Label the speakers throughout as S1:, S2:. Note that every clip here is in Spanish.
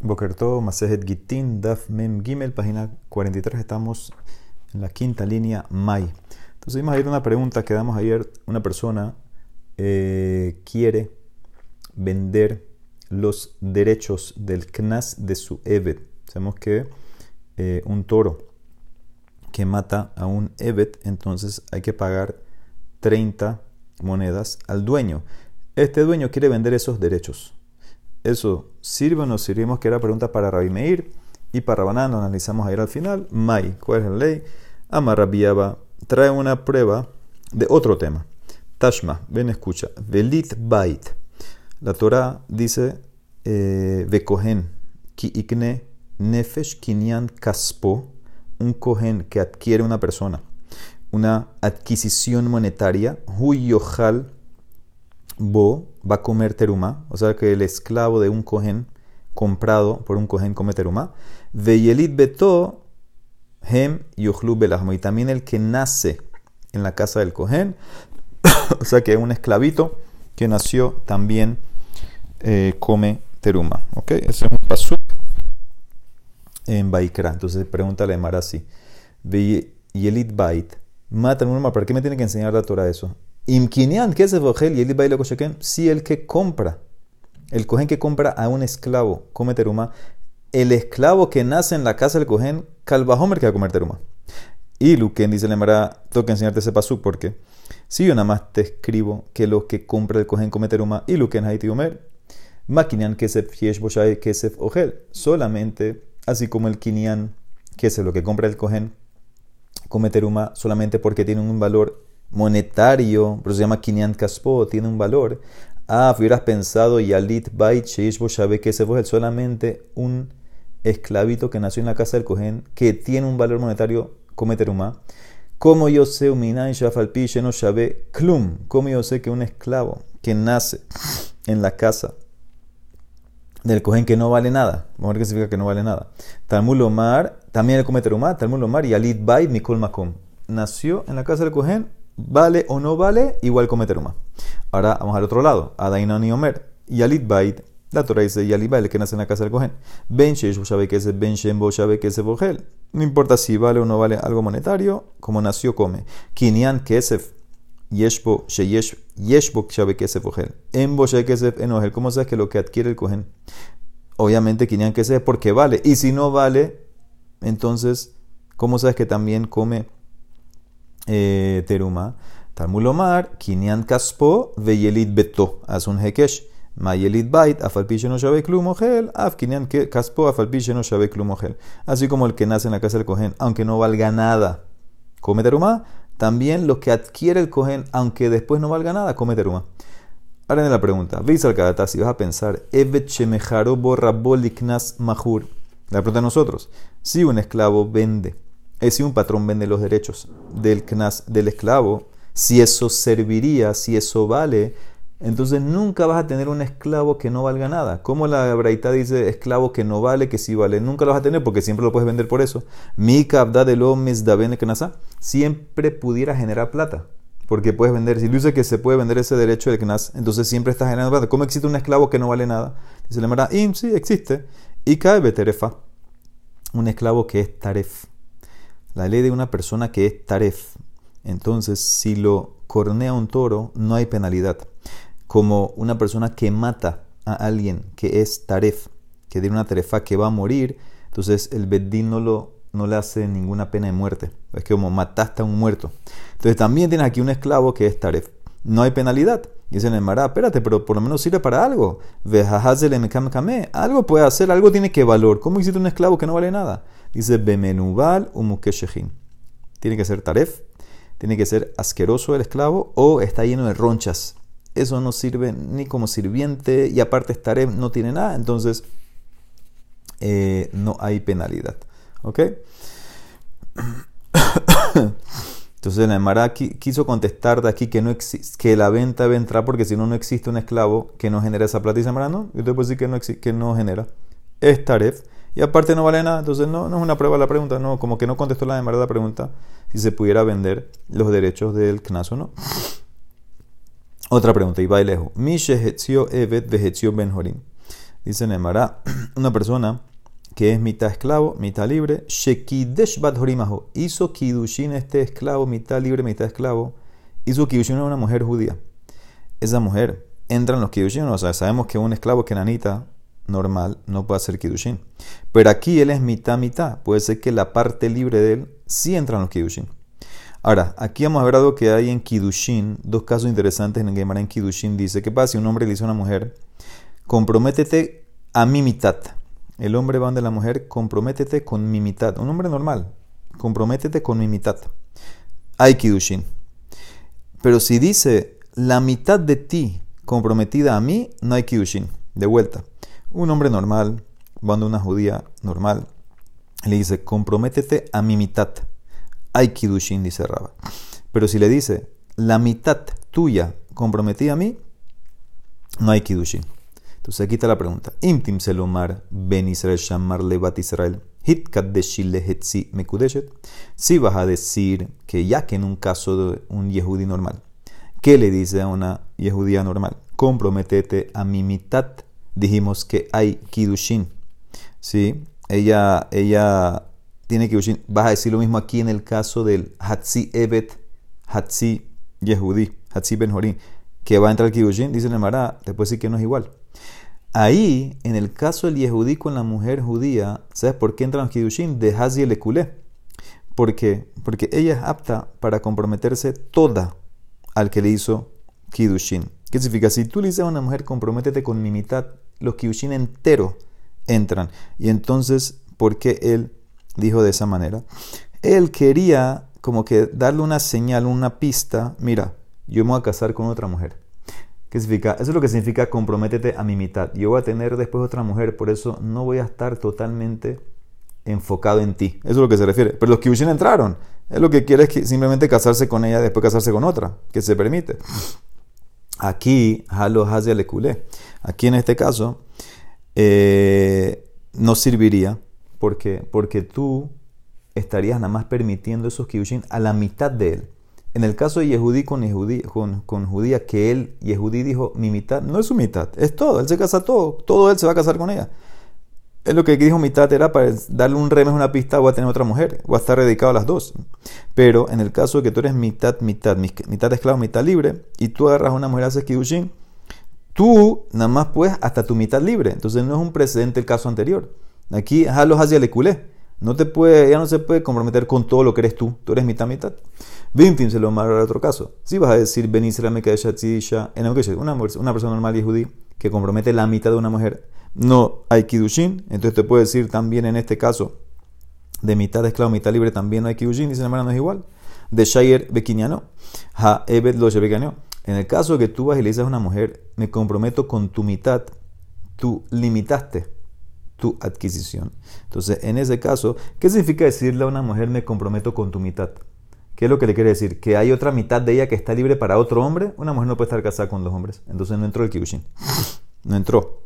S1: Bokerto, Masejet Gitin, Daf Mem Gimel, página 43, estamos en la quinta línea Mai. Entonces vimos ayer una pregunta que damos ayer, una persona eh, quiere vender los derechos del Knas de su Evet. Sabemos que eh, un toro que mata a un Evet, entonces hay que pagar 30 monedas al dueño. Este dueño quiere vender esos derechos. ¿Eso sirve o no sirve? que era pregunta para Rabbi Meir y para Rabanán, lo analizamos ayer al final. Mai, ¿cuál es la ley? Amarrabiaba trae una prueba de otro tema. Tashma, ven, escucha. Velit bait. La Torah dice, eh, Vekohen, ki ikne nefesh kinyan kaspo, un cohen que adquiere una persona, una adquisición monetaria, huyohal bo va a comer teruma, o sea que el esclavo de un cohen comprado por un cohen come teruma. Veyelit beto hem yuchlu belahmo. Y también el que nace en la casa del cohen, o sea que un esclavito que nació también eh, come teruma. ¿Ok? Ese es un pasuk en Baikra. Entonces pregúntale a Mara así. Yelit bait. Mata un ¿Para qué me tiene que enseñar la Torah eso? Imkinian, ¿qué es Si el que compra, el cohen que compra a un esclavo come teruma, el esclavo que nace en la casa del cohen, calvajomer que va a comer teruma. Y Luquen dice Lemara, tengo que enseñarte ese pasú porque si yo nada más te escribo que lo que compra el cohen come teruma, y Luquen haiti omer, makinian kesef yesh que kesef ogel, solamente así como el kinian, que es lo que compra el cohen, come teruma solamente porque tiene un valor monetario, pero se llama Kinyan Kaspo, tiene un valor. Ah, hubieras pensado Yalit Bait Sheish Boshabe que ese fue solamente un esclavito que nació en la casa del Cohen que tiene un valor monetario como teruma. Como yo sé, Uminay Shafalpi no Shabe Klum. Como yo sé que un esclavo que nace en la casa del Cohen que no vale nada. Vamos a ver qué significa que no vale nada. Talmud Omar, también el come teruma. Talmul Omar Yalit Bait Mikol Makom. Nació en la casa del Cohen vale o no vale, igual come teruma. Ahora vamos al otro lado. Adainan y Omer. Yalit Bait. La Torah dice Yalit Bait, el que nace en la casa del Cohen. Ben Sheish sabe que es Ben Shem. No importa si vale o no vale algo monetario, como nació, come. Kinyan Kesef. Yeshbo Sheyesh Yeshbo sabe que es Bogel. En Kesef Enogel. ¿Cómo sabes que lo que adquiere el Cohen? Obviamente Kinyan Kesef porque vale. Y si no vale, entonces, ¿cómo sabes que también come? Eh, teruma. Talmulomar, Kinyan Kaspo, Veyelit Beto, haz un hekesh. Mayelit Bait, Afalpiche no Shabe Klum Af Kinyan Kaspo, Afalpiche no Shabe Klum Así como el que nace en la casa del Cohen, aunque no valga nada, come teruma. También lo que adquiere el Cohen, aunque después no valga nada, come teruma. Ahora en la pregunta, veis al si vas a pensar, Evet Shemejaro Borraboliknas Mahur. La pregunta a nosotros, si un esclavo vende si un patrón vende los derechos del del esclavo, si eso serviría, si eso vale, entonces nunca vas a tener un esclavo que no valga nada. Como la braita dice esclavo que no vale, que sí vale, nunca lo vas a tener porque siempre lo puedes vender por eso. Mi kabda de lo siempre pudiera generar plata. Porque puedes vender, si dice que se puede vender ese derecho del knas, entonces siempre estás generando plata. ¿Cómo existe un esclavo que no vale nada? Dice la mara, sí, existe. Y cae beterefa, un esclavo que es taref la ley de una persona que es taref. Entonces, si lo cornea un toro, no hay penalidad. Como una persona que mata a alguien que es taref, que tiene una tarefa que va a morir, entonces el bedín no, lo, no le hace ninguna pena de muerte. Es como mataste a un muerto. Entonces también tienes aquí un esclavo que es taref. No hay penalidad. Y dicen el mará, espérate, pero por lo menos sirve para algo. Algo puede hacer, algo tiene que valor. ¿Cómo hiciste un esclavo que no vale nada? Dice Bemenubal umukeshechin. Tiene que ser taref, tiene que ser asqueroso el esclavo o está lleno de ronchas. Eso no sirve ni como sirviente y aparte taref no tiene nada, entonces eh, no hay penalidad. ¿Ok? Entonces la Emara quiso contestar de aquí que, no que la venta debe entrar porque si no, no existe un esclavo que no genera esa plata. Y dice no, yo te puedo decir que no, que no genera. Es taref y aparte no vale nada. Entonces no, no es una prueba la pregunta, no, como que no contestó la Emara la pregunta si se pudiera vender los derechos del CNAS o no. Otra pregunta, y va lejos. Mi evet ben Dice Nemara, una persona que es mitad esclavo, mitad libre, Shekidesh Bat Horimaho, hizo Kidushin este esclavo, mitad libre, mitad esclavo, hizo Kidushin a una mujer judía. Esa mujer entra en los Kidushin, o sea, sabemos que un esclavo que nanita normal no puede hacer Kidushin. Pero aquí él es mitad, mitad. Puede ser que la parte libre de él sí entra en los Kidushin. Ahora, aquí hemos hablado que hay en Kidushin dos casos interesantes en el Gemara en Kidushin. Dice, ¿qué pasa si un hombre le dice a una mujer, comprométete a mi mitad? El hombre va donde la mujer, comprométete con mi mitad. Un hombre normal, comprométete con mi mitad. Hay. Pero si dice, la mitad de ti comprometida a mí, no hay Kidushin. De vuelta. Un hombre normal, va donde una judía normal, le dice, comprométete a mi mitad hay dice Raba. Pero si le dice, la mitad tuya comprometida a mí, no hay Kidushin. Entonces aquí está la pregunta. Imtim selomar ben Israel shamar levat Israel. Hit hetzi mekudeshet. Si vas a decir que ya que en un caso de un yehudi normal, ¿qué le dice a una yehudía normal? Comprométete a mi mitad. Dijimos que hay Kidushin. ¿Sí? Ella, ella tiene que Vas a decir lo mismo aquí en el caso del Hatzi Evet, Hatzi Yehudi, Hatzi Ben Horin, que va a entrar Kidushin, dice el Mará, puede decir que no es igual. Ahí, en el caso del Yehudi con la mujer judía, ¿sabes por qué entran los Kidushin? De Hazi el ¿Por qué? Porque ella es apta para comprometerse toda al que le hizo Kidushin. ¿Qué significa? Si tú le dices a una mujer, comprométete con mi mitad, los Kidushin enteros entran. Y entonces, ¿por qué él dijo de esa manera. Él quería como que darle una señal, una pista, mira, yo me voy a casar con otra mujer. ¿Qué significa? Eso es lo que significa comprométete a mi mitad. Yo voy a tener después otra mujer, por eso no voy a estar totalmente enfocado en ti. Eso es lo que se refiere. Pero los Kibushin entraron. Es lo que quiere es simplemente casarse con ella, después casarse con otra, que se permite. Aquí, Halo Hazia le Aquí en este caso, eh, no serviría ¿Por qué? Porque tú estarías nada más permitiendo esos kiddushin a la mitad de él. En el caso de Yehudí con, con, con, judía, que él, Yehudí dijo, mi mitad, no es su mitad, es todo, él se casa todo, todo él se va a casar con ella. Es lo que dijo mitad era para darle un remes, una pista, o a tener otra mujer, o a estar dedicado a las dos. Pero en el caso de que tú eres mitad, mitad, mitad esclavo, mitad libre, y tú agarras a una mujer, haces kiddushin, tú nada más puedes hasta tu mitad libre. Entonces no es un precedente el caso anterior. Aquí, halos hacia le culé. No te puede, ya no se puede comprometer con todo lo que eres tú. Tú eres mitad, mitad. Bimtim se lo a otro caso. Si vas a decir, Ben Israel en una, una persona normal y judí que compromete la mitad de una mujer, no hay kidushin. Entonces te puede decir también en este caso, de mitad de esclavo, mitad libre, también no hay kidushin. Dice hermano, no es igual. De Shayer Bekinyano. Ha Ebed lo En el caso que tú vas y le dices a una mujer, me comprometo con tu mitad, tú limitaste tu adquisición. Entonces, en ese caso, ¿qué significa decirle a una mujer me comprometo con tu mitad? ¿Qué es lo que le quiere decir? Que hay otra mitad de ella que está libre para otro hombre. Una mujer no puede estar casada con dos hombres. Entonces no entró el kibushin. No entró.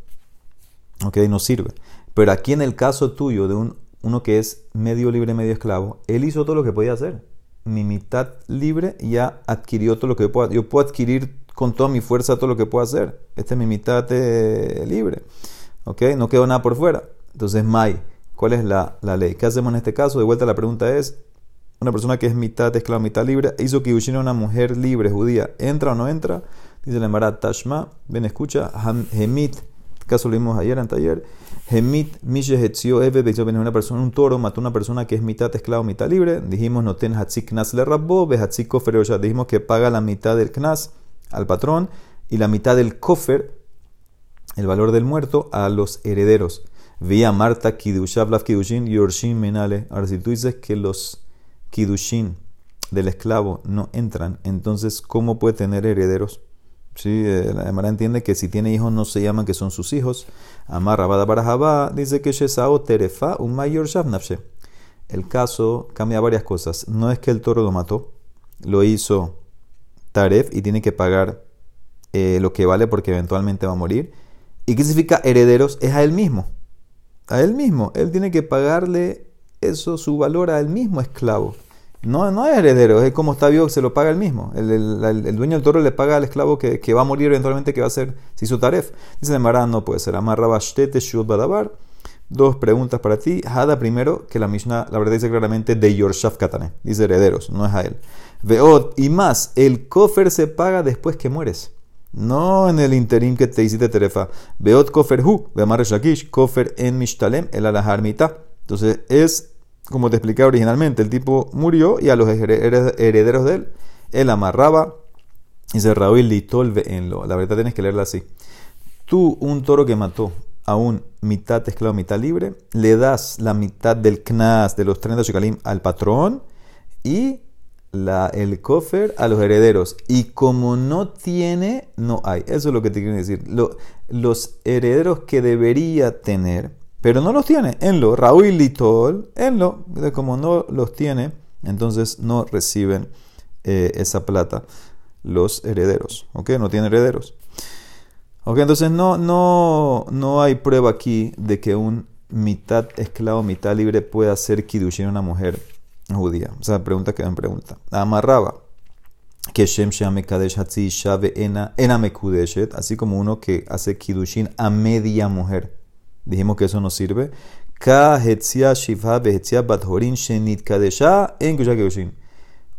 S1: Ok, no sirve. Pero aquí en el caso tuyo de un, uno que es medio libre, medio esclavo, él hizo todo lo que podía hacer. Mi mitad libre ya adquirió todo lo que yo puedo. Yo puedo adquirir con toda mi fuerza todo lo que puedo hacer. Esta es mi mitad eh, libre. ¿Ok? No quedó nada por fuera. Entonces, Mai, ¿cuál es la, ley? ¿Qué hacemos en este caso? De vuelta la pregunta es, una persona que es mitad esclava, mitad libre, hizo que a una mujer libre, judía, ¿entra o no entra? Dice la Emara Tashma, ven escucha, Hemit, caso lo vimos ayer, en taller, Hemit, Mishe Hetzio, Eve, una persona, un toro, mató a una persona que es mitad esclavo, mitad libre, dijimos, no ten Hatzik Knas le rabbo, ve Hatzik Kofer dijimos que paga la mitad del Knas al patrón y la mitad del Kofer el valor del muerto a los herederos. Vía Marta Kidushav Kidushin Yorshin Menale. Ahora, si tú dices que los Kidushin del esclavo no entran, entonces, ¿cómo puede tener herederos? Sí, eh, la Emara entiende que si tiene hijos no se llaman que son sus hijos. Amarra Barajabá dice que Shesao Terefa un mayor Shavnafshe. El caso cambia varias cosas. No es que el toro lo mató, lo hizo Taref y tiene que pagar eh, lo que vale porque eventualmente va a morir ¿Y qué significa herederos? Es a él mismo. A él mismo. Él tiene que pagarle eso, su valor a él mismo esclavo. no, no es heredero, es como está vivo se lo paga él mismo. El, el, dueño del toro le paga al esclavo que, que, va a morir eventualmente, que va a ser si su taref. Dice Mará, no puede ser. Amarraba shtete shut badabar. Dos preguntas para ti. Hada primero, que la Mishnah, la verdad dice claramente de Yorshaf Katane. Dice herederos, no es a él. Veot, y más, el kofer se paga después que mueres. No en el interim que te hiciste terefa. Veot kofer hu, veamar shakish, kofer en mishtalem, el alaharmita. Entonces es, como te expliqué originalmente, el tipo murió y a los herederos de él, él amarraba y se Raúl litolve en lo. La verdad tienes que leerla así. Tú, un toro que mató a un mitad esclavo, mitad libre, le das la mitad del knas de los 30 shekalim al patrón y la, el kofer a los herederos. Y como no tiene, no hay. Eso es lo que te quiero decir. los herederos que debería tener, pero no los tiene. En lo, Raúl Litol, en lo, como no los tiene, entonces no reciben eh, esa plata los herederos. ¿Ok? No tiene herederos. Ok, entonces no, no, no hay prueba aquí de que un mitad esclavo, mitad libre pueda ser kidushin una mujer judía. O sea, pregunta que me pregunta. Amarraba que Shem Kadesh Ena Mekudeshet, así como uno que hace kidushin a media mujer. Dijimos que eso no sirve.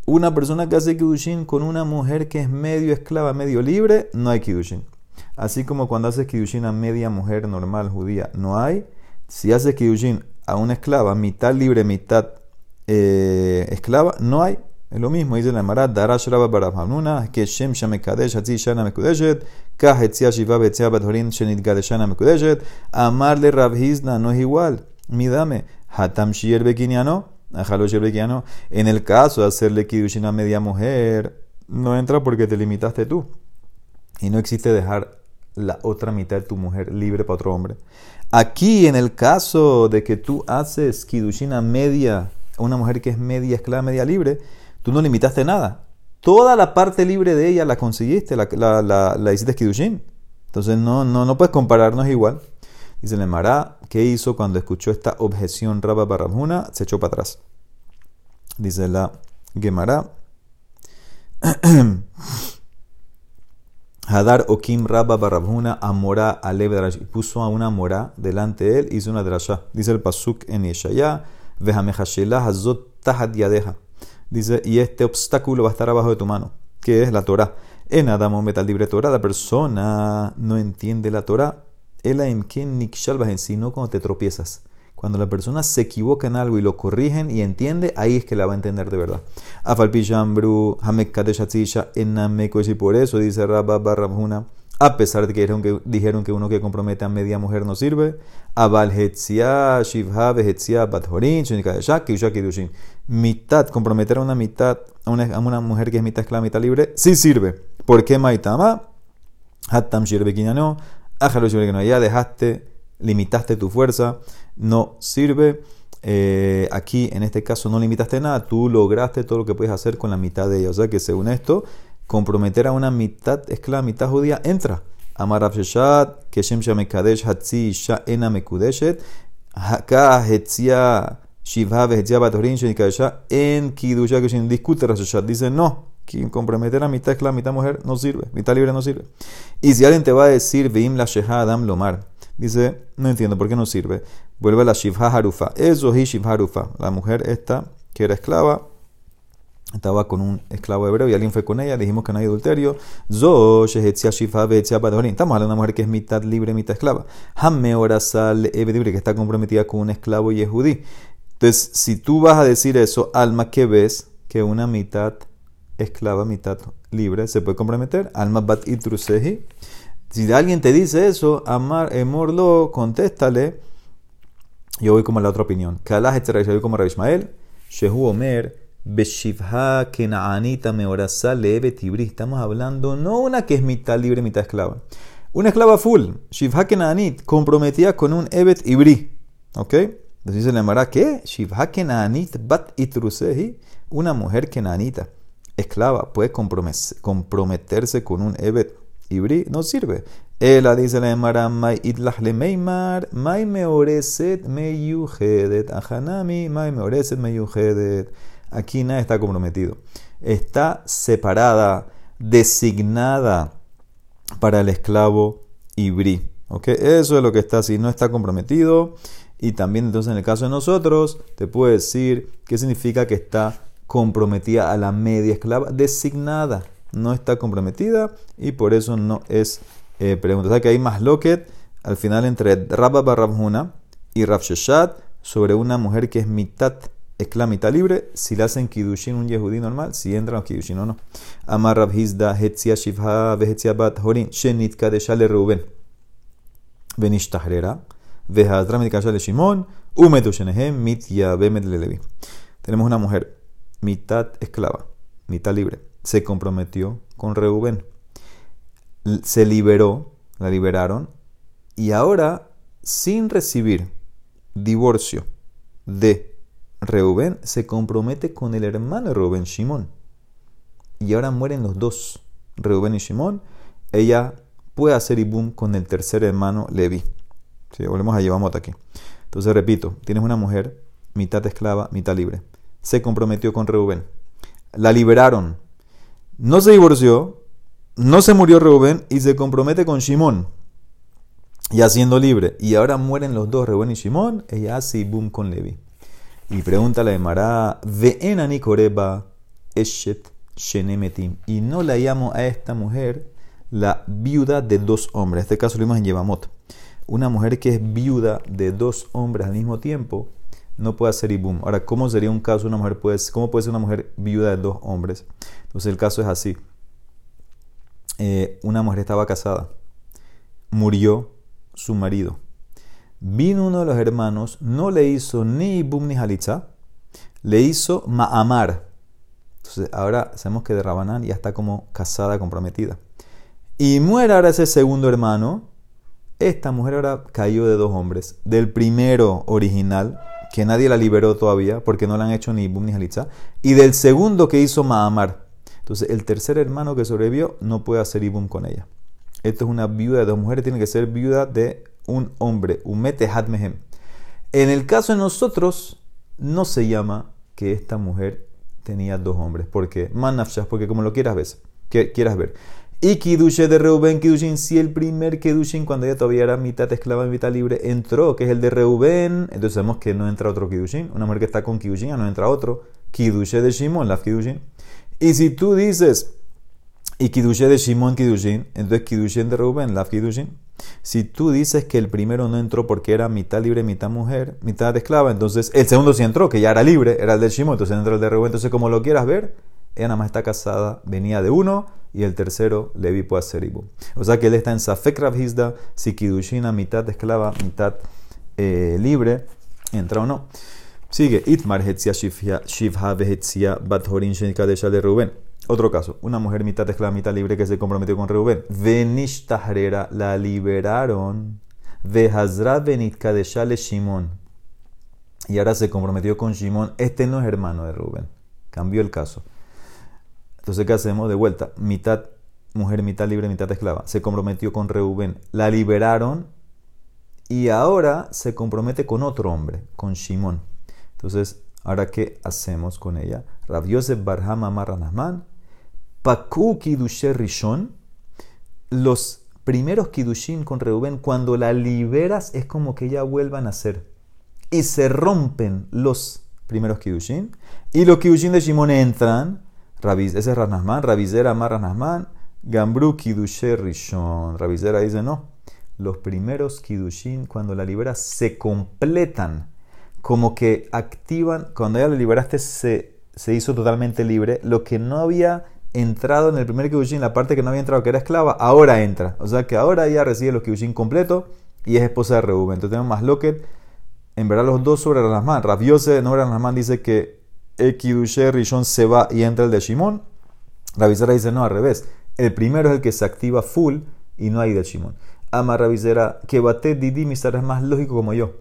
S1: Una persona que hace kidushin con una mujer que es medio esclava, medio libre, no hay kidushin. Así como cuando haces Kiddushin a media mujer normal judía, no hay. Si haces Kiddushin a una esclava, mitad libre, mitad eh, esclava, no hay. Es lo mismo, dice la Marat, Darash Rabba Barabhanuna, que Shem Shamekadesh, Hatzi Shana Mekudeshet, Kah Hetzia Shiva Betzia Bathorin Shenit Gadeshana Mekudeshet, Amarle Rabhizna no es igual. Midame, Hatam Shier Bekinyano, Ajalo Shier Bekinyano. En el caso de hacerle Kiddushin a media mujer, no entra porque te limitaste tú. Y no existe dejar la otra mitad de tu mujer libre para otro hombre. Aquí, en el caso de que tú haces kidushina media, una mujer que es media esclava, media libre, tú no limitaste nada. Toda la parte libre de ella la conseguiste, la, hiciste kidushin. Entonces no, no, no puedes compararnos igual. Dice el Mará, ¿qué hizo cuando escuchó esta objeción Rabba Barramuna? Se echó para atrás. Dice la Gemara. Hadar Okim Rabba Barabhuna Amora Alev Puso a una mora delante de él, hizo una drasha. Dice el Pasuk en Yeshaya, Vehamehashelah Hazot Tahat Yadeja. Dice, y este obstáculo va a estar abajo de tu mano, que es la Torah. En Adamo Metal Libre Torah, la persona no entiende la Torah. Ela Imkin Nikshal sino cuando te tropiezas. Cuando la persona se equivoca en algo y lo corrigen y entiende, ahí es que la va a entender de verdad. Hamek y por eso dice Rabba a pesar de que dijeron, que uno que compromete a media mujer no sirve. Mitad, comprometer a una mitad, a una, mujer que es mitad esclava, mitad libre, sí sirve. ¿Por qué Maitama? Shirbe no, ya dejaste, limitaste tu fuerza no sirve. Eh, aquí, en este caso, no limitaste nada, tú lograste todo lo que puedes hacer con la mitad de ella. O sea que según esto, comprometer a una mitad esclava, mitad judía, entra. Amar Sheshat, Keshem Shamekadesh, Hatzi, Sha'ena Mekudeshet, Haka, Hetzia, Shivha, Hetzia, Batorin, Shenikadesha, en Kidusha, Keshem, discute Sheshat. Dice no, quien comprometer a mitad esclava, mitad mujer, no sirve, mitad libre no sirve. Y si alguien te va a decir, Veim la Sheha Adam Lomar, Dice, no entiendo por qué no sirve. Vuelve a la Shivha Harufa. Eso es Shivha Harufa. La mujer esta, que era esclava, estaba con un esclavo hebreo y alguien fue con ella, dijimos que no hay adulterio. Estamos hablando de una mujer que es mitad libre, mitad esclava. Hamme Orasal que está comprometida con un esclavo y es judí. Entonces, si tú vas a decir eso, alma, que ves que una mitad esclava, mitad libre se puede comprometer? Alma bat itrusehi. Si alguien te dice eso, amar, emorlo, contéstale. Yo voy como la otra opinión. Kalah yo voy como Rabbi. Shehu Omer, Beshivha Kenaanita Meorasa Leve Tibri. Estamos hablando no una que es mitad libre, mitad esclava. Una esclava full. Shivha Kenaanit, comprometida con un Evet Ibri. ¿Ok? Entonces se le llamará ¿qué? Shivha Kenaanit Bat Itrusehi. Una mujer Kenaanita, esclava, puede comprometerse con un Evet Ibri no sirve. Ela dice la Emara, Mai idlah le meimar, Mai meoreset meyuhedet, Ahanami, Mai meoreset meyuhedet. Aquí nada está comprometido. Está separada, designada para el esclavo ibrí. ¿Ok? Eso es lo que está así, no está comprometido. Y también entonces en el caso de nosotros, te puedo decir qué significa que está comprometida a la media esclava, designada. No está comprometida y por eso no es eh, pregunta. O sea que hay más loquet al final entre Rabba Barrabhuna y Rav sobre una mujer que es mitad esclava, mitad libre, si le hacen kidushin un yehudí normal, si entran los kidushin o no. Amar Rav Hizda, Hetzia Shivha, Vehetzia Bat Horin, Shenit Kadeshale Reuben. Benishtahrera, Vehadra Medikashale Shimon, Umetu Shenehem, Mitya Bemet Levi. Tenemos una mujer, mitad esclava, mitad libre, se comprometió con Reuben. Se liberó, la liberaron, y ahora, sin recibir divorcio de Reuben, se compromete con el hermano de Reuben, Shimón. Y ahora mueren los dos, Reuben y Shimón. Ella puede hacer ibum con el tercer hermano Levi. Sí, volvemos a Yevamot aquí. Entonces, repito, tienes una mujer, mitad esclava, mitad libre. Se comprometió con Reuben. La liberaron. No se divorció, no se murió Reuben y se compromete con Shimón ya siendo libre, y ahora mueren los dos, Reuben y Shimón, ella hace ibum con Levi. Y pregunta la de Mará, Ve'enani koreba eshet shenemetim. Y no la llamo a esta mujer la viuda de dos hombres. En este caso lo vimos en Yevamot. Una mujer que es viuda de dos hombres al mismo tiempo no puede hacer ibum. Ahora, ¿cómo sería un caso una mujer puede, cómo puede ser una mujer viuda de dos hombres? Entonces el caso es así. Eh, una mujer estaba casada, murió su marido. Vino uno de los hermanos, no le hizo ni ibum ni halitza, le hizo ma'amar. Entonces ahora sabemos que de Rabanán ya está como casada, comprometida. Y muere ahora ese segundo hermano. Esta mujer ahora cayó de dos hombres. Del primero original, que nadie la liberó todavía porque no le han hecho ni ibum ni halitza. Y del segundo que hizo ma'amar. Entonces el tercer hermano que sobrevivió no puede hacer ibum con ella. Esto es una viuda de dos mujeres, tiene que ser viuda de un hombre. Umete hadmehem. En el caso de nosotros, no se llama que esta mujer tenía dos hombres. ¿Por qué? Porque como lo quieras ver. Que, quieras ver. Y de Reuben, Kidushin, si el primer Kidushin, cuando ella todavía era mitad esclava, mitad libre, entró, que es el de Reuben, entonces sabemos que no entra otro Kidushin. Una mujer que está con Kidushin, no entra otro. Kidushe de Shimon, la Kidushin. Y si tú dices, y de Shimon Kidushin, entonces Kidushin de Reuben, la Kidushin. Si tú dices que el primero no entró porque era mitad libre, mitad mujer, mitad esclava, entonces el segundo sí entró, que ya era libre, era el de Shimon, entonces entró el de Reuben. Entonces, como lo quieras ver, ella nada más está casada, venía de uno, y el tercero, Levi puede ser Ibu. O sea que él está en Safek Hizda, si Kidushina, mitad esclava, mitad eh, libre, entra o no. Sigue, Itmar Hetzia Shivha Vehetzia Bathorin Shenikadesha de Reuben. Otro caso, una mujer mitad esclava, mitad libre que se comprometió con Reuben. Venishtahrera, la liberaron. Vehazra Benitka de Shale Shimon. Y ahora se comprometió con Shimon. Este no es hermano de Reuben. Cambió el caso. Entonces, ¿qué hacemos? De vuelta, mitad mujer, mitad libre, mitad esclava. Se comprometió con Reuben. La liberaron y ahora se compromete con otro hombre, con Shimon. Entonces, ¿ahora qué hacemos con ella? Rav Yosef Barham Amar Paku Kidushe Rishon, los primeros Kidushin con Reuben, cuando la liberas es como que ella vuelva a nacer. Y se rompen los primeros Kidushin. Y los Kidushin de Shimon entran. ese es Ranasman, Ravizera Amar Ranasman, Gambru Kidushe Rishon. Ravizera dice no. Los primeros Kidushin, cuando la liberas, se completan. Como que activan, cuando ya la liberaste, se, se hizo totalmente libre. Lo que no había entrado en el primer Kiddushin, la parte que no había entrado, que era esclava, ahora entra. O sea que ahora ella recibe los Kiddushin completo y es esposa de Reuben. Entonces tenemos más Loket, en verdad los dos sobre Ranasman. Rabiose, no Ranasman, dice que el Kiddushin Rishon se va y entra el de Shimon. Ravisera dice no, al revés. El primero es el que se activa full y no hay de Shimon. Ama Ravisera, que bate Didi Misar es más lógico como yo,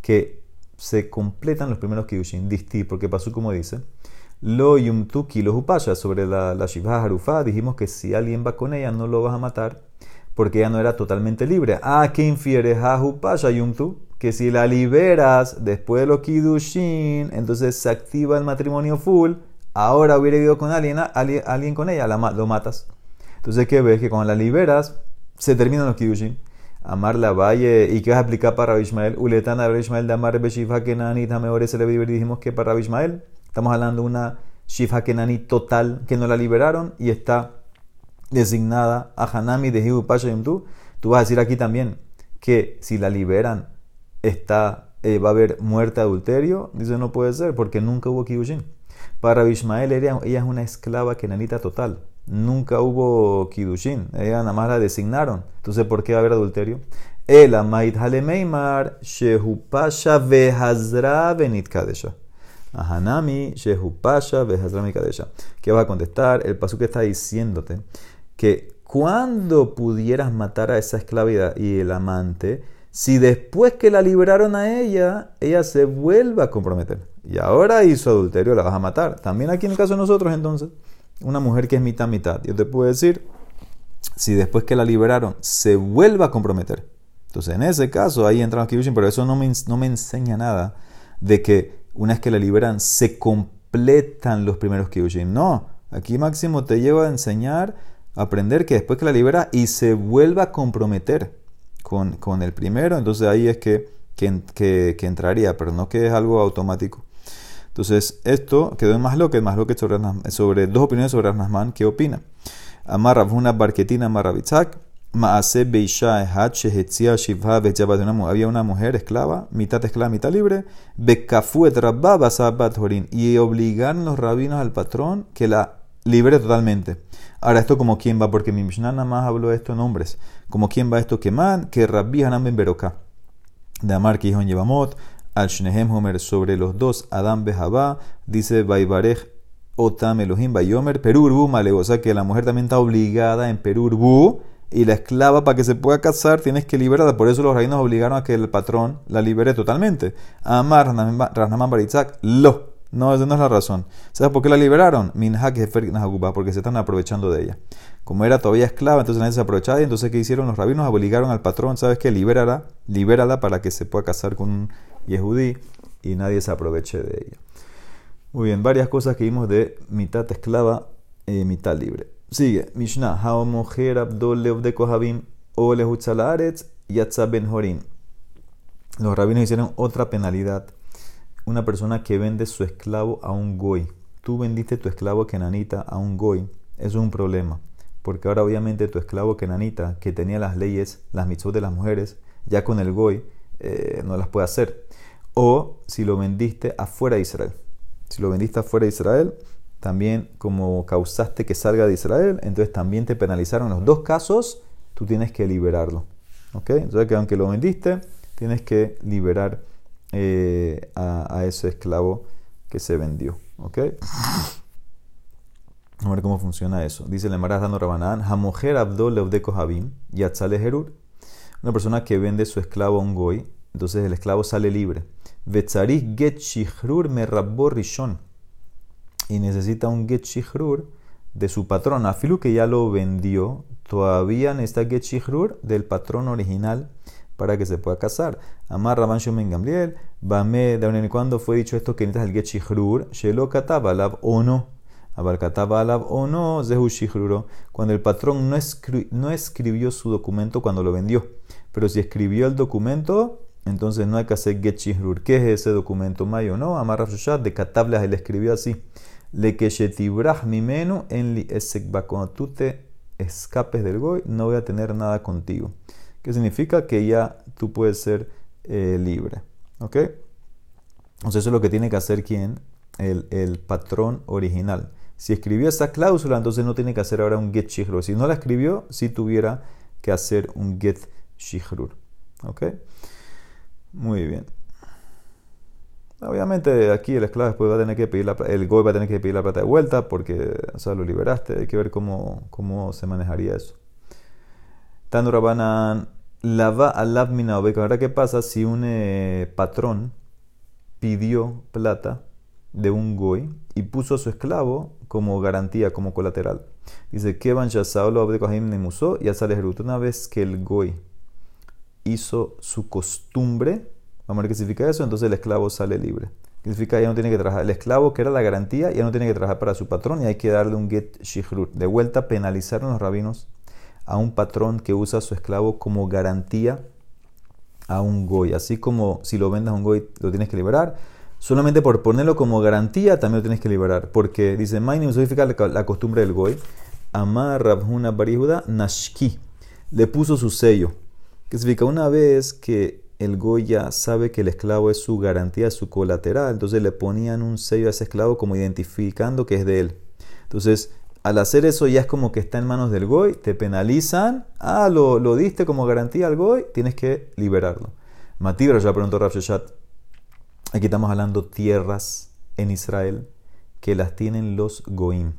S1: que se completan los primeros Kiddushin, disti, porque pasó como dice. Lo yumtuki lo upasha sobre la, la Shivha Harufa, dijimos que si alguien va con ella no lo vas a matar porque ella no era totalmente libre. Ah, ¿qué infiere? Ha upasha yumtu, que si la liberas después de los Kidushin, entonces se activa el matrimonio full, ahora hubiera ido con alguien, alguien, con ella, lo matas. Entonces, ¿qué ves? Que cuando la liberas, se terminan los Kidushin. Amar la valle, ¿y qué vas a aplicar para Rabbi Ishmael? Uletana Rabbi Ishmael de Amar Beshifa Kenani, Tameore se le dijimos que para Rabbi Ishmael, estamos hablando de una Shifa Kenani total que no la liberaron y está designada a Hanami de Hibu Pasha Tú vas a decir aquí también que si la liberan, está, eh, va a haber muerte adulterio. Dice, no puede ser porque nunca hubo Kidushin. Para Rabbi Ishmael, ella, ella es una esclava kenanita total nunca hubo Kidushin, ella nada más la designaron. Entonces, ¿por qué va a haber adulterio? El Amait Halemeimar, Shehupasha Vehazra Benit Kadesha. Ahanami, Benit Kadesha. ¿Qué vas a contestar? El paso que está diciéndote que cuando pudieras matar a esa esclavidad y el amante, si después que la liberaron a ella, ella se vuelve a comprometer y ahora hizo adulterio, la vas a matar. También aquí en el caso de nosotros, entonces una mujer que es mitad mitad. Yo te puedo decir, si después que la liberaron se vuelva a comprometer. Entonces, en ese caso, ahí entran kiddushin, pero eso no me, no me enseña nada de que una vez que la liberan se completan los primeros kiddushin. No, aquí máximo te lleva a enseñar, a aprender que después que la libera y se vuelva a comprometer con, con el primero, entonces ahí es que, que, que entraría, pero no que es algo automático. Entonces, esto quedó en lo que sobre, sobre dos opiniones sobre Arnasman. ¿Qué opina? Amarra una barquetina, amarra bitzak. Maase Beisha Shehetzia Shivha Había una mujer esclava, mitad esclava, mitad libre. Bekafu et Rabba Basabat Horin. Y obligaron los rabinos al patrón que la libre totalmente. Ahora, esto como quién va, porque mi Mishnah nada más habló de esto en hombres. Como quién va esto que man, que Rabbi Hanam ben Beroka. De Amar que hijo en Yevamot, al Shnehem Homer sobre los dos, Adam Behabá, dice Baibarej Otam Elohim Bayomer, Perurbu o sea que la mujer también está obligada en Perurbu y la esclava para que se pueda casar tienes que liberarla, por eso los reinos obligaron a que el patrón la libere totalmente. Amar Rasnaman Baritzak, lo. No, esa no es la razón. ¿Sabes por qué la liberaron? Minhak porque se están aprovechando de ella. Como era todavía esclava, entonces nadie se aprovechaba y entonces ¿qué hicieron? Los rabinos obligaron al patrón, ¿sabes qué? Libérala, libérala para que se pueda casar con un Yehudí y nadie se aproveche de ella. Muy bien, varias cosas que vimos de mitad esclava y mitad libre. Sigue, Mishnah, Haomojer Abdol de Kohabim o Yatza Ben Horin. Los rabinos hicieron otra penalidad. Una persona que vende su esclavo a un goy. Tú vendiste tu esclavo kenanita a un goy. Es un problema. Porque ahora obviamente tu esclavo kenanita, que tenía las leyes, las mitzvot de las mujeres, ya con el goy, eh, no las puede hacer. O si lo vendiste afuera de Israel. Si lo vendiste afuera de Israel, también como causaste que salga de Israel, entonces también te penalizaron. En los dos casos, tú tienes que liberarlo. ¿Ok? Entonces que aunque lo vendiste, tienes que liberar eh, a, ese esclavo que se vendió. ¿Ok? A ver cómo funciona eso. Dice el Emaraz dando Rabanán, Hamojer Abdol Leudeko Habim, Yatzale. Una persona que vende su esclavo a un goy, entonces el esclavo sale libre. Vetzarich get shihrur me rishon. Y necesita un get shihrur de su patrón. Afilu que ya lo vendió, todavía necesita get shihrur del patrón original para que se pueda casar. Amar Rabban Shomen Gamliel, Bame, de cuando fue dicho esto que necesitas el get shihrur, shelo katabalab o no. Abarkatab o no, Zehu Shihruro, cuando el patrón no, escribió su documento cuando lo vendió. Pero si escribió el documento, entonces no hay que hacer Get Shihrur. ¿Qué es ese documento? Mayo, no, Amar de Katablas, él escribió así. Le que mimenu en. Cuando tú te escapes del goy, no voy a tener nada contigo. ¿Qué significa? Que ya tú puedes ser eh, libre. ¿Ok? Entonces eso es lo que tiene que hacer quién? El, el patrón original. Si escribió esa cláusula, entonces no tiene que hacer ahora un get shihrur. Si no la escribió, sí tuviera que hacer un get shihrur. ¿Ok? Muy bien. Obviamente aquí el esclavo después va a tener que pedir la el goy va a tener que pedir la plata de vuelta porque o sea, lo liberaste. Hay que ver cómo, cómo se manejaría eso. Tando Rabanan lava alav Ahora, ¿qué pasa si un eh, patrón pidió plata de un goy y puso a su esclavo como garantía, como colateral. Dice que Van Shasaulo Abdekohim Nemusó y Una vez que el Goy hizo su costumbre, Vamos a ver qué significa eso. Entonces el esclavo sale libre. ¿Qué significa? Ya no tiene que trabajar. El esclavo, que era la garantía, ya no tiene que trabajar para su patrón y hay que darle un get shihrut. De vuelta, penalizaron los rabinos a un patrón que usa a su esclavo como garantía a un goy. Así como si lo vendas a un goy, lo tienes que liberar. Solamente por ponerlo como garantía, también lo tienes que liberar. Porque dice, Mainim significa la costumbre del goy. Amar Rabhuna Barihuda Nashki. Le puso su sello. Que significa una vez que el Goya sabe que el esclavo es su garantía, su colateral, entonces le ponían un sello a ese esclavo como identificando que es de él. Entonces, al hacer eso ya es como que está en manos del Goy, te penalizan, ah, lo, diste como garantía al Goy, tienes que liberarlo. Matibra ya preguntó Rav aquí estamos hablando tierras en Israel que las tienen los Goim.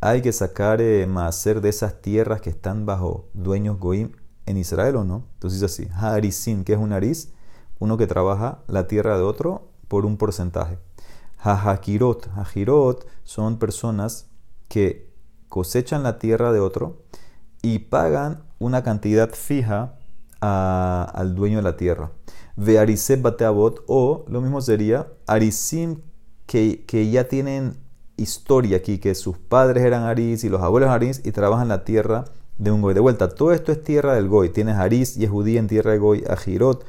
S1: Hay que sacar eh, de esas tierras que están bajo dueños Goim en Israel o no. Entonces dice así, Harisin, que es un nariz, uno que trabaja la tierra de otro por un porcentaje. Hajirot, Hajirot son personas que cosechan la tierra de otro y pagan una cantidad fija al dueño de la tierra. Ve Bateabot, o lo mismo sería Arisim que, que, ya tienen historia aquí, que sus padres eran Aris y los abuelos Aris y trabajan la tierra de un goy. De vuelta, todo esto es tierra del goy. Tienes Aris, Yehudí en tierra de goy, Ajirot,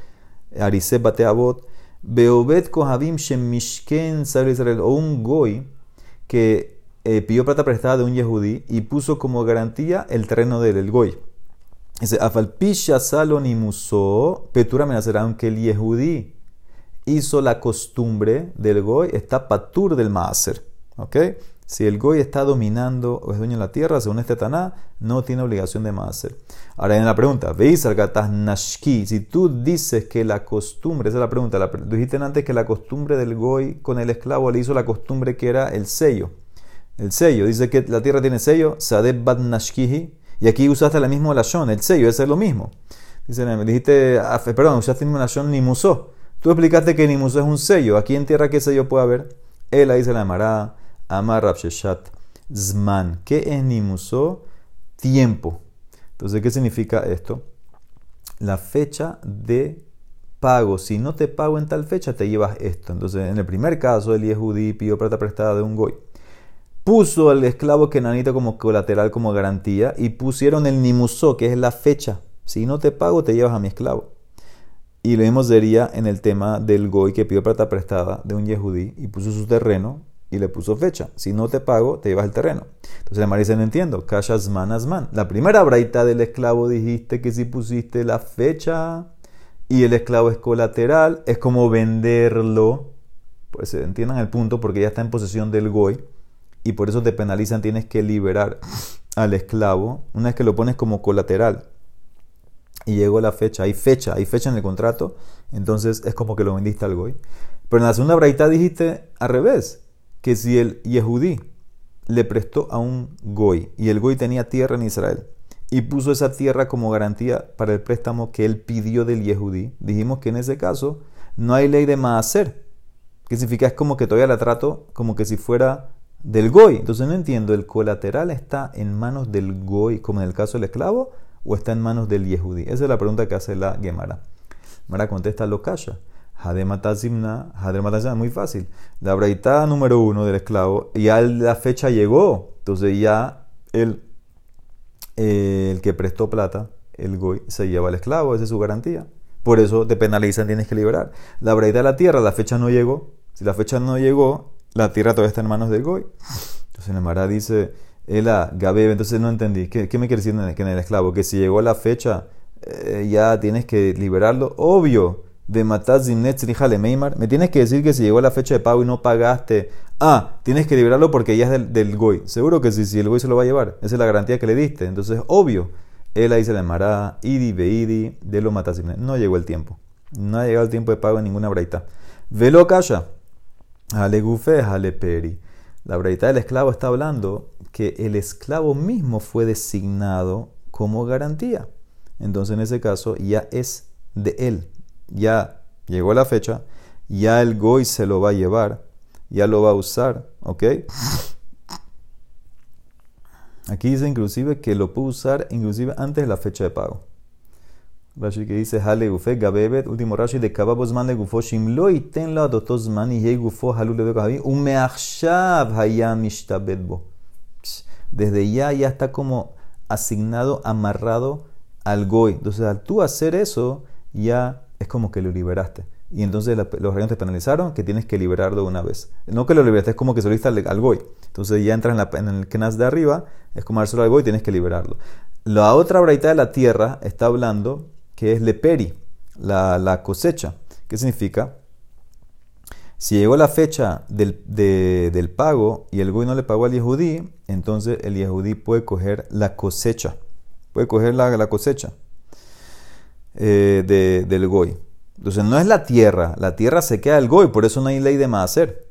S1: Ariseb Bateabot, Beobet Kohabim Shemishken Israel, o un goy que eh, pidió plata prestada de un Yehudí y puso como garantía el terreno del goy. Dice, Afalpisha Salonimuso, Petura aunque el Yehudí hizo la costumbre del goy, está patur del maaser. ¿Ok? Si el goy está dominando o es dueño de la tierra, según este Taná, no tiene obligación de maaser. Ahora en la pregunta, veis al nashki, si tú dices que la costumbre, esa es la pregunta, la, dijiste antes que la costumbre del goy con el esclavo le hizo la costumbre que era el sello el sello. Dice que la tierra tiene sello, Sadeb Bad Nashkihi, y aquí usaste la misma lashon, el sello, ese es lo mismo. Dice, dijiste, perdón, usaste la misma lashon Nimusó. Tú explicaste que Nimusó es un sello. Aquí en tierra, ¿qué sello puede haber? Él dice la Mará, Amar Rabsheshat, Zman. ¿Qué es Nimusó? Tiempo. Entonces, ¿qué significa esto? La fecha de pago. Si no te pago en tal fecha, te llevas esto. Entonces, en el primer caso, el Yehudi pidió plata prestada de un goy puso al esclavo kenanita como colateral, como garantía, y pusieron el nimusó, que es la fecha. Si no te pago, te llevas a mi esclavo. Y lo mismo sería en el tema del goy que pidió plata prestada de un yehudí y puso su terreno y le puso fecha. Si no te pago, te llevas el terreno. Entonces la dice, no entiendo. Kashasman asman. La primera braita del esclavo dijiste que si pusiste la fecha y el esclavo es colateral, es como venderlo. Pues entiendan el punto porque ya está en posesión del goy y por eso te penalizan, tienes que liberar al esclavo una vez que lo pones como colateral. Y llegó la fecha, hay fecha, hay fecha en el contrato, entonces es como que lo vendiste al goy. Pero en la segunda braita dijiste al revés, que si el Yehudí le prestó a un goy y el goy tenía tierra en Israel y puso esa tierra como garantía para el préstamo que él pidió del Yehudí, dijimos que en ese caso no hay ley de maaser. ¿Qué significa? Es como que todavía la trato como que si fuera del goy. Entonces no entiendo, ¿el colateral está en manos del goy, como en el caso del esclavo, o está en manos del yehudí? Esa es la pregunta que hace la Gemara. Gemara contesta lo calla. Hadematazimna, Hadematazimna, muy fácil. La braita número uno del esclavo, ya la fecha llegó. Entonces ya el, el que prestó plata, el goy, se lleva al esclavo, esa es su garantía. Por eso te penalizan, tienes que liberar. La braita de la tierra, la fecha no llegó. Si la fecha no llegó, la tierra todavía está en manos del Goy. Entonces el Mará dice, Ela, Gabeb, entonces no entendí. ¿Qué, me quiere decir en el esclavo? Que si llegó la fecha, eh, ya tienes que liberarlo. Obvio, Me tienes que decir que si llegó la fecha de pago y no pagaste, ah, tienes que liberarlo porque ya es del, Goy. Seguro que sí, si el Goy se lo va a llevar. Esa es la garantía que le diste. Entonces, obvio. Él dice de Mará, Idi, Beidi, de lo Matazimnet. No llegó el tiempo. No ha llegado el tiempo de pago en ninguna braita. Velo calla. Alegufe, peri. La breita del esclavo está hablando que el esclavo mismo fue designado como garantía. Entonces, en ese caso, ya es de él. Ya llegó la fecha, ya el goy se lo va a llevar, ya lo va a usar, ¿ok? Aquí dice inclusive que lo puede usar inclusive antes de la fecha de pago. Rashi que dice, Hale gufe gabebet, último Rashi de kababos man le gufo shimlo y tenlo adotos man y gufo halu le kahabi, umeachshav hayam ishtabedbo. Desde ya ya está como asignado, amarrado al goy. Entonces, al tú hacer eso, ya es como que lo liberaste. Y entonces los reyes te penalizaron que tienes que liberarlo una vez. No que lo liberaste, es como que diste al, goy. Entonces ya entras en, el kenas de arriba, es como dárselo al goy tienes que liberarlo. La otra braita de la tierra está hablando que es leperi, la, la cosecha. ¿Qué significa? Si llegó la fecha del, del, pago y el goy no le pagó al yehudí, entonces el yehudí puede coger la cosecha. Puede coger la, la cosecha eh, de, del goy. Entonces no es la tierra, la tierra se queda el goy, por eso no hay ley de maaser.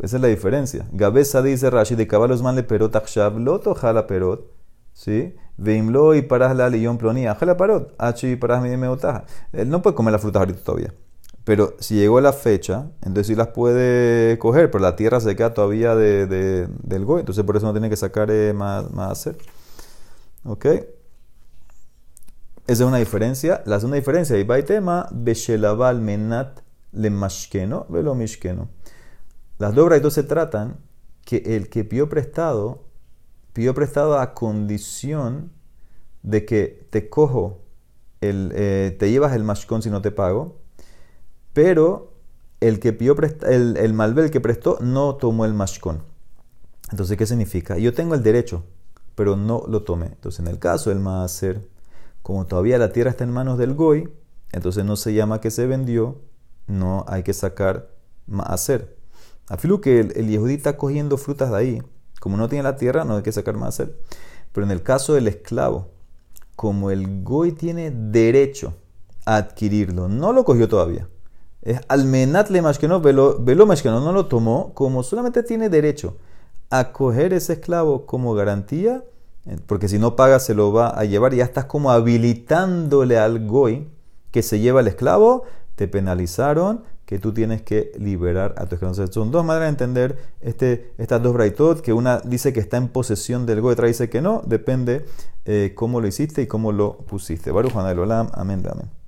S1: Esa es la diferencia. Gabeza dice Rashi de caballos man le perot akshav loto jala perot. ¿Sí? Veimlo y paras la león plonía. Jala parot. Achi y paras mi Él no puede comer las frutas ahorita todavía. Pero si llegó la fecha, entonces sí las puede coger, pero la tierra se queda todavía de, del goy, entonces por eso no tiene que sacar eh, más, más hacer. ¿Ok? Esa es una diferencia. La segunda diferencia, y tema, Beshelaval menat le mashkeno, velo mishkeno. Las dos braitos se tratan que el que pidió prestado, pidió prestado a condición de que te cojo, el, eh, te llevas el mashkon si no te pago, pero el que pidió el, el que prestó no tomó el mashkon. Entonces, ¿qué significa? Yo tengo el derecho, pero no lo tomé. Entonces, en el caso del maaser, como todavía la tierra está en manos del goy, entonces no se llama que se vendió, no hay que sacar maaser. Afilu que el, el yehudí está cogiendo frutas de ahí, como no tiene la tierra, no hay que sacar maaser. Pero en el caso del esclavo, como el goy tiene derecho a adquirirlo, no lo cogió todavía es almenat le no velo, no lo tomó, como solamente tiene derecho a coger ese esclavo como garantía, porque si no paga se lo va a llevar, ya estás como habilitándole al goy que se lleva el esclavo, te penalizaron que tú tienes que liberar a tu esclavo. son dos maneras de entender este, estas dos braitot, que una dice que está en posesión del goy, otra dice que no, depende eh, cómo lo hiciste y cómo lo pusiste. Baruch Olam, amén, amén.